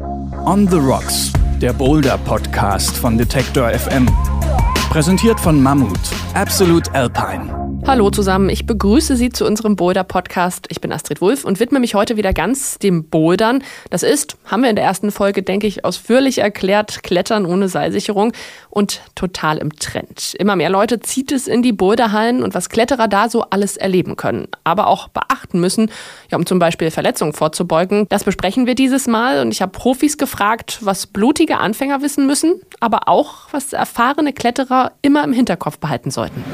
On the Rocks, der Boulder Podcast von Detektor FM. Präsentiert von Mammut, Absolute Alpine. Hallo zusammen, ich begrüße Sie zu unserem Boulder-Podcast. Ich bin Astrid Wulff und widme mich heute wieder ganz dem Bouldern. Das ist, haben wir in der ersten Folge, denke ich, ausführlich erklärt, Klettern ohne Seilsicherung und total im Trend. Immer mehr Leute zieht es in die Boulderhallen und was Kletterer da so alles erleben können, aber auch beachten müssen, ja, um zum Beispiel Verletzungen vorzubeugen. Das besprechen wir dieses Mal und ich habe Profis gefragt, was blutige Anfänger wissen müssen, aber auch, was erfahrene Kletterer immer im Hinterkopf behalten sollten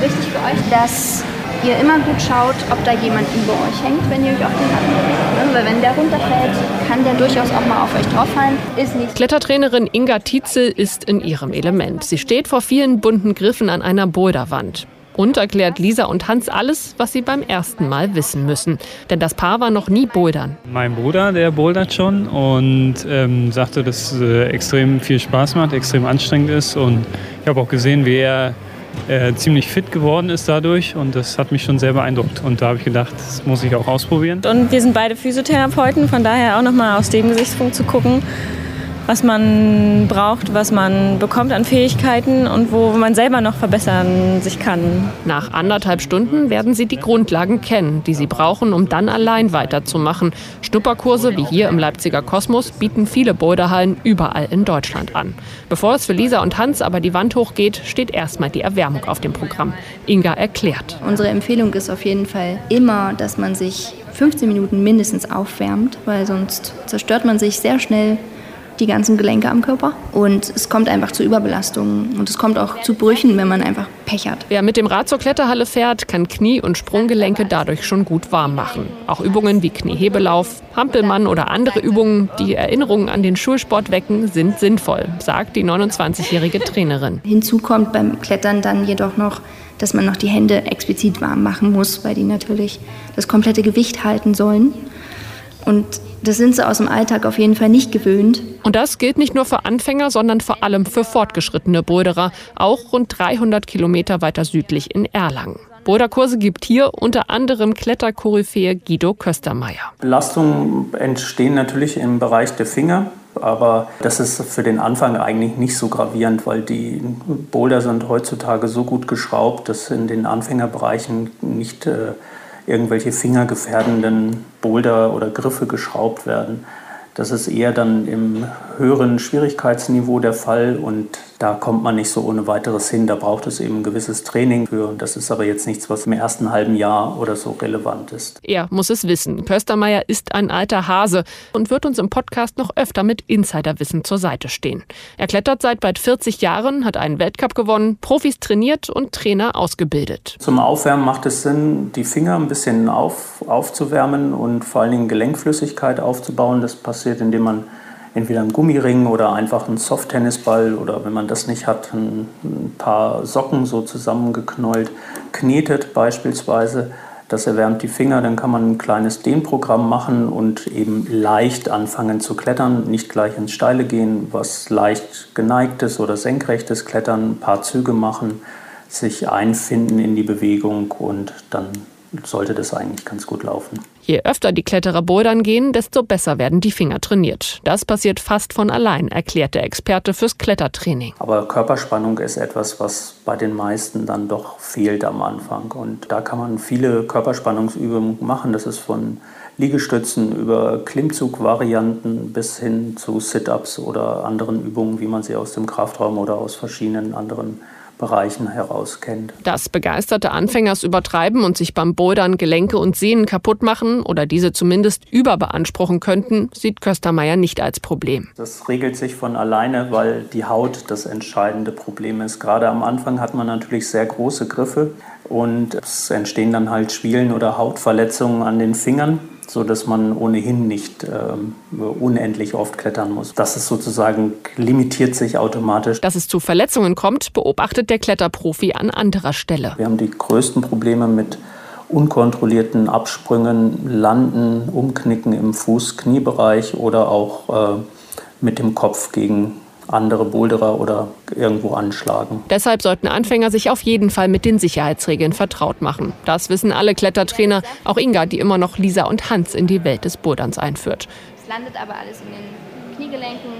wichtig für euch, dass ihr immer gut schaut, ob da jemand über euch hängt, wenn ihr euch auf den Nacken legt. Weil wenn der runterfällt, kann der durchaus auch mal auf euch drauffallen. Ist nicht Klettertrainerin Inga Tietzel ist in ihrem Element. Sie steht vor vielen bunten Griffen an einer Boulderwand und erklärt Lisa und Hans alles, was sie beim ersten Mal wissen müssen. Denn das Paar war noch nie bouldern. Mein Bruder, der bouldert schon und ähm, sagte, dass es äh, extrem viel Spaß macht, extrem anstrengend ist. Und ich habe auch gesehen, wie er äh, ziemlich fit geworden ist dadurch und das hat mich schon sehr beeindruckt. Und da habe ich gedacht, das muss ich auch ausprobieren. Und wir sind beide Physiotherapeuten, von daher auch nochmal aus dem Gesichtspunkt zu gucken, was man braucht, was man bekommt an Fähigkeiten und wo man selber noch verbessern sich kann. Nach anderthalb Stunden werden Sie die Grundlagen kennen, die Sie brauchen, um dann allein weiterzumachen. Schnupperkurse wie hier im Leipziger Kosmos bieten viele Boulderhallen überall in Deutschland an. Bevor es für Lisa und Hans aber die Wand hochgeht, steht erstmal die Erwärmung auf dem Programm. Inga erklärt. Unsere Empfehlung ist auf jeden Fall immer, dass man sich 15 Minuten mindestens aufwärmt, weil sonst zerstört man sich sehr schnell die ganzen Gelenke am Körper. Und es kommt einfach zu Überbelastungen und es kommt auch zu Brüchen, wenn man einfach Pech hat. Wer mit dem Rad zur Kletterhalle fährt, kann Knie- und Sprunggelenke dadurch schon gut warm machen. Auch Übungen wie Kniehebelauf, Hampelmann oder andere Übungen, die Erinnerungen an den Schulsport wecken, sind sinnvoll, sagt die 29-jährige Trainerin. Hinzu kommt beim Klettern dann jedoch noch, dass man noch die Hände explizit warm machen muss, weil die natürlich das komplette Gewicht halten sollen. Und das sind sie aus dem Alltag auf jeden Fall nicht gewöhnt. Und das gilt nicht nur für Anfänger, sondern vor allem für fortgeschrittene Boulderer, auch rund 300 Kilometer weiter südlich in Erlangen. Boulderkurse gibt hier unter anderem Kletterkoryphäe Guido Köstermeier. Belastungen entstehen natürlich im Bereich der Finger, aber das ist für den Anfang eigentlich nicht so gravierend, weil die Boulder sind heutzutage so gut geschraubt, dass in den Anfängerbereichen nicht äh, irgendwelche fingergefährdenden Boulder oder Griffe geschraubt werden. Das ist eher dann im höheren Schwierigkeitsniveau der Fall und da kommt man nicht so ohne weiteres hin. Da braucht es eben ein gewisses Training für. Und das ist aber jetzt nichts, was im ersten halben Jahr oder so relevant ist. Er muss es wissen. Köstermeier ist ein alter Hase und wird uns im Podcast noch öfter mit Insiderwissen zur Seite stehen. Er klettert seit bald 40 Jahren, hat einen Weltcup gewonnen, Profis trainiert und Trainer ausgebildet. Zum Aufwärmen macht es Sinn, die Finger ein bisschen auf, aufzuwärmen und vor allen Dingen Gelenkflüssigkeit aufzubauen. Das passiert, indem man entweder einen Gummiring oder einfach einen Soft-Tennisball oder wenn man das nicht hat, ein, ein paar Socken so zusammengeknollt, knetet beispielsweise. Das erwärmt die Finger, dann kann man ein kleines Dehnprogramm machen und eben leicht anfangen zu klettern, nicht gleich ins Steile gehen, was leicht geneigtes oder senkrechtes Klettern, ein paar Züge machen, sich einfinden in die Bewegung und dann sollte das eigentlich ganz gut laufen. Je öfter die Kletterer bouldern gehen, desto besser werden die Finger trainiert. Das passiert fast von allein, erklärt der Experte fürs Klettertraining. Aber Körperspannung ist etwas, was bei den meisten dann doch fehlt am Anfang. Und da kann man viele Körperspannungsübungen machen. Das ist von Liegestützen über Klimmzugvarianten bis hin zu Sit-ups oder anderen Übungen, wie man sie aus dem Kraftraum oder aus verschiedenen anderen Bereichen heraus kennt. Dass begeisterte Anfängers übertreiben und sich beim Bouldern Gelenke und Sehnen kaputt machen oder diese zumindest überbeanspruchen könnten, sieht Köstermeier nicht als Problem. Das regelt sich von alleine, weil die Haut das entscheidende Problem ist. Gerade am Anfang hat man natürlich sehr große Griffe und es entstehen dann halt Schwielen oder Hautverletzungen an den Fingern so dass man ohnehin nicht ähm, unendlich oft klettern muss. Das ist sozusagen limitiert sich automatisch. Dass es zu Verletzungen kommt, beobachtet der Kletterprofi an anderer Stelle. Wir haben die größten Probleme mit unkontrollierten Absprüngen, Landen, Umknicken im Fuß-Kniebereich oder auch äh, mit dem Kopf gegen andere Boulderer oder irgendwo anschlagen. Deshalb sollten Anfänger sich auf jeden Fall mit den Sicherheitsregeln vertraut machen. Das wissen alle Klettertrainer, auch Inga, die immer noch Lisa und Hans in die Welt des Boulderns einführt. Es landet aber alles in den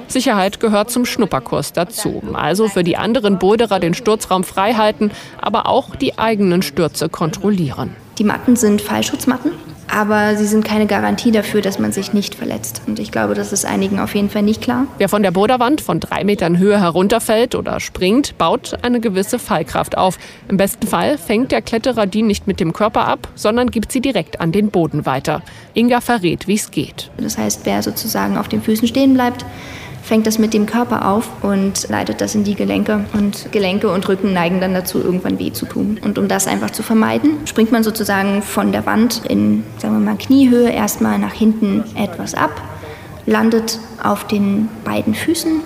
Sicherheit gehört zum Schnupperkurs dazu. Also für die anderen Boulderer den Sturzraum frei halten, aber auch die eigenen Stürze kontrollieren. Die Matten sind Fallschutzmatten aber sie sind keine Garantie dafür, dass man sich nicht verletzt. Und ich glaube, das ist einigen auf jeden Fall nicht klar. Wer von der Boderwand von drei Metern Höhe herunterfällt oder springt, baut eine gewisse Fallkraft auf. Im besten Fall fängt der Kletterer die nicht mit dem Körper ab, sondern gibt sie direkt an den Boden weiter. Inga verrät, wie es geht. Das heißt, wer sozusagen auf den Füßen stehen bleibt, fängt das mit dem Körper auf und leitet das in die Gelenke. Und Gelenke und Rücken neigen dann dazu, irgendwann weh zu tun. Und um das einfach zu vermeiden, springt man sozusagen von der Wand in, sagen wir mal, Kniehöhe erstmal nach hinten etwas ab, landet auf den beiden Füßen,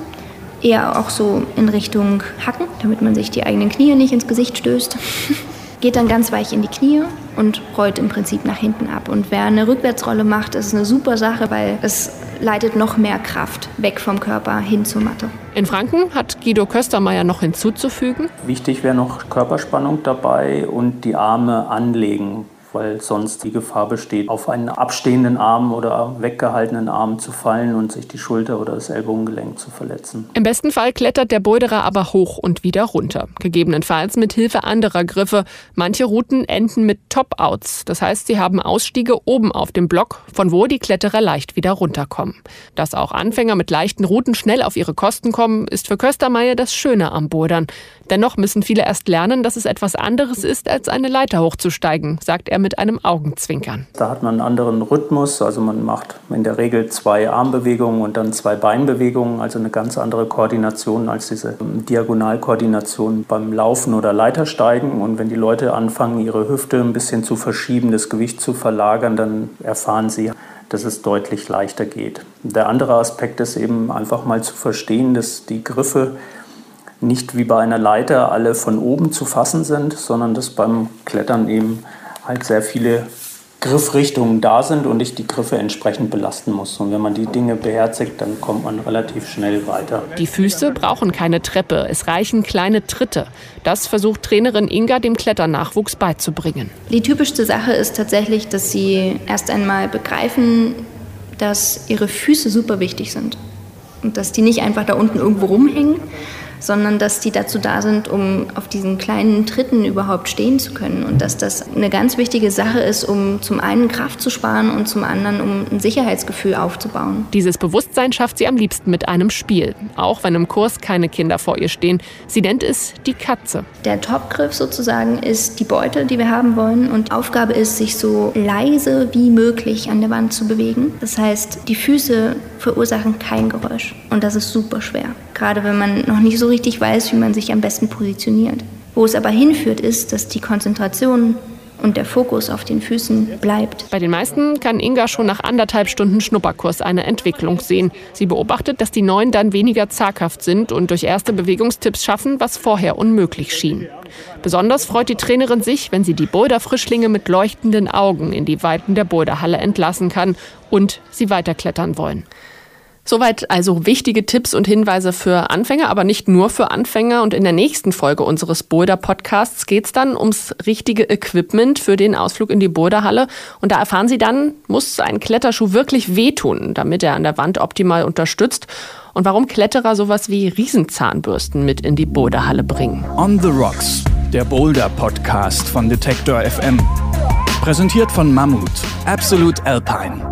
eher auch so in Richtung Hacken, damit man sich die eigenen Knie nicht ins Gesicht stößt. geht dann ganz weich in die Knie und rollt im Prinzip nach hinten ab. Und wer eine Rückwärtsrolle macht, ist eine super Sache, weil es leitet noch mehr Kraft weg vom Körper hin zur Matte. In Franken hat Guido Köstermeier noch hinzuzufügen. Wichtig wäre noch Körperspannung dabei und die Arme anlegen weil sonst die Gefahr besteht, auf einen abstehenden Arm oder weggehaltenen Arm zu fallen und sich die Schulter oder das Ellbogengelenk zu verletzen. Im besten Fall klettert der Boulderer aber hoch und wieder runter, gegebenenfalls mit Hilfe anderer Griffe. Manche Routen enden mit Top-Outs, das heißt, sie haben Ausstiege oben auf dem Block, von wo die Kletterer leicht wieder runterkommen. Dass auch Anfänger mit leichten Routen schnell auf ihre Kosten kommen, ist für Köstermeier das Schöne am Bouldern. Dennoch müssen viele erst lernen, dass es etwas anderes ist, als eine Leiter hochzusteigen, sagt er mit einem Augenzwinkern. Da hat man einen anderen Rhythmus, also man macht in der Regel zwei Armbewegungen und dann zwei Beinbewegungen, also eine ganz andere Koordination als diese Diagonalkoordination beim Laufen oder Leitersteigen. Und wenn die Leute anfangen, ihre Hüfte ein bisschen zu verschieben, das Gewicht zu verlagern, dann erfahren sie, dass es deutlich leichter geht. Der andere Aspekt ist eben einfach mal zu verstehen, dass die Griffe nicht wie bei einer Leiter alle von oben zu fassen sind, sondern dass beim Klettern eben halt sehr viele Griffrichtungen da sind und ich die Griffe entsprechend belasten muss. Und wenn man die Dinge beherzigt, dann kommt man relativ schnell weiter. Die Füße brauchen keine Treppe, es reichen kleine Tritte. Das versucht Trainerin Inga dem Kletternachwuchs beizubringen. Die typischste Sache ist tatsächlich, dass sie erst einmal begreifen, dass ihre Füße super wichtig sind und dass die nicht einfach da unten irgendwo rumhängen, sondern dass die dazu da sind, um auf diesen kleinen Tritten überhaupt stehen zu können und dass das eine ganz wichtige Sache ist, um zum einen Kraft zu sparen und zum anderen um ein Sicherheitsgefühl aufzubauen. Dieses Bewusstsein schafft sie am liebsten mit einem Spiel, auch wenn im Kurs keine Kinder vor ihr stehen. Sie nennt es die Katze. Der Topgriff sozusagen ist die Beute, die wir haben wollen und Aufgabe ist, sich so leise wie möglich an der Wand zu bewegen. Das heißt, die Füße verursachen kein Geräusch und das ist super schwer, gerade wenn man noch nicht so richtig weiß, wie man sich am besten positioniert. Wo es aber hinführt, ist, dass die Konzentration und der Fokus auf den Füßen bleibt. Bei den meisten kann Inga schon nach anderthalb Stunden Schnupperkurs eine Entwicklung sehen. Sie beobachtet, dass die Neuen dann weniger zaghaft sind und durch erste Bewegungstipps schaffen, was vorher unmöglich schien. Besonders freut die Trainerin sich, wenn sie die Boulder-Frischlinge mit leuchtenden Augen in die Weiten der Boulderhalle entlassen kann und sie weiterklettern wollen. Soweit also wichtige Tipps und Hinweise für Anfänger, aber nicht nur für Anfänger. Und in der nächsten Folge unseres Boulder-Podcasts geht es dann ums richtige Equipment für den Ausflug in die Boulderhalle. Und da erfahren Sie dann, muss ein Kletterschuh wirklich wehtun, damit er an der Wand optimal unterstützt? Und warum Kletterer sowas wie Riesenzahnbürsten mit in die Boulderhalle bringen? On the Rocks, der Boulder-Podcast von Detektor FM. Präsentiert von Mammut, Absolute Alpine.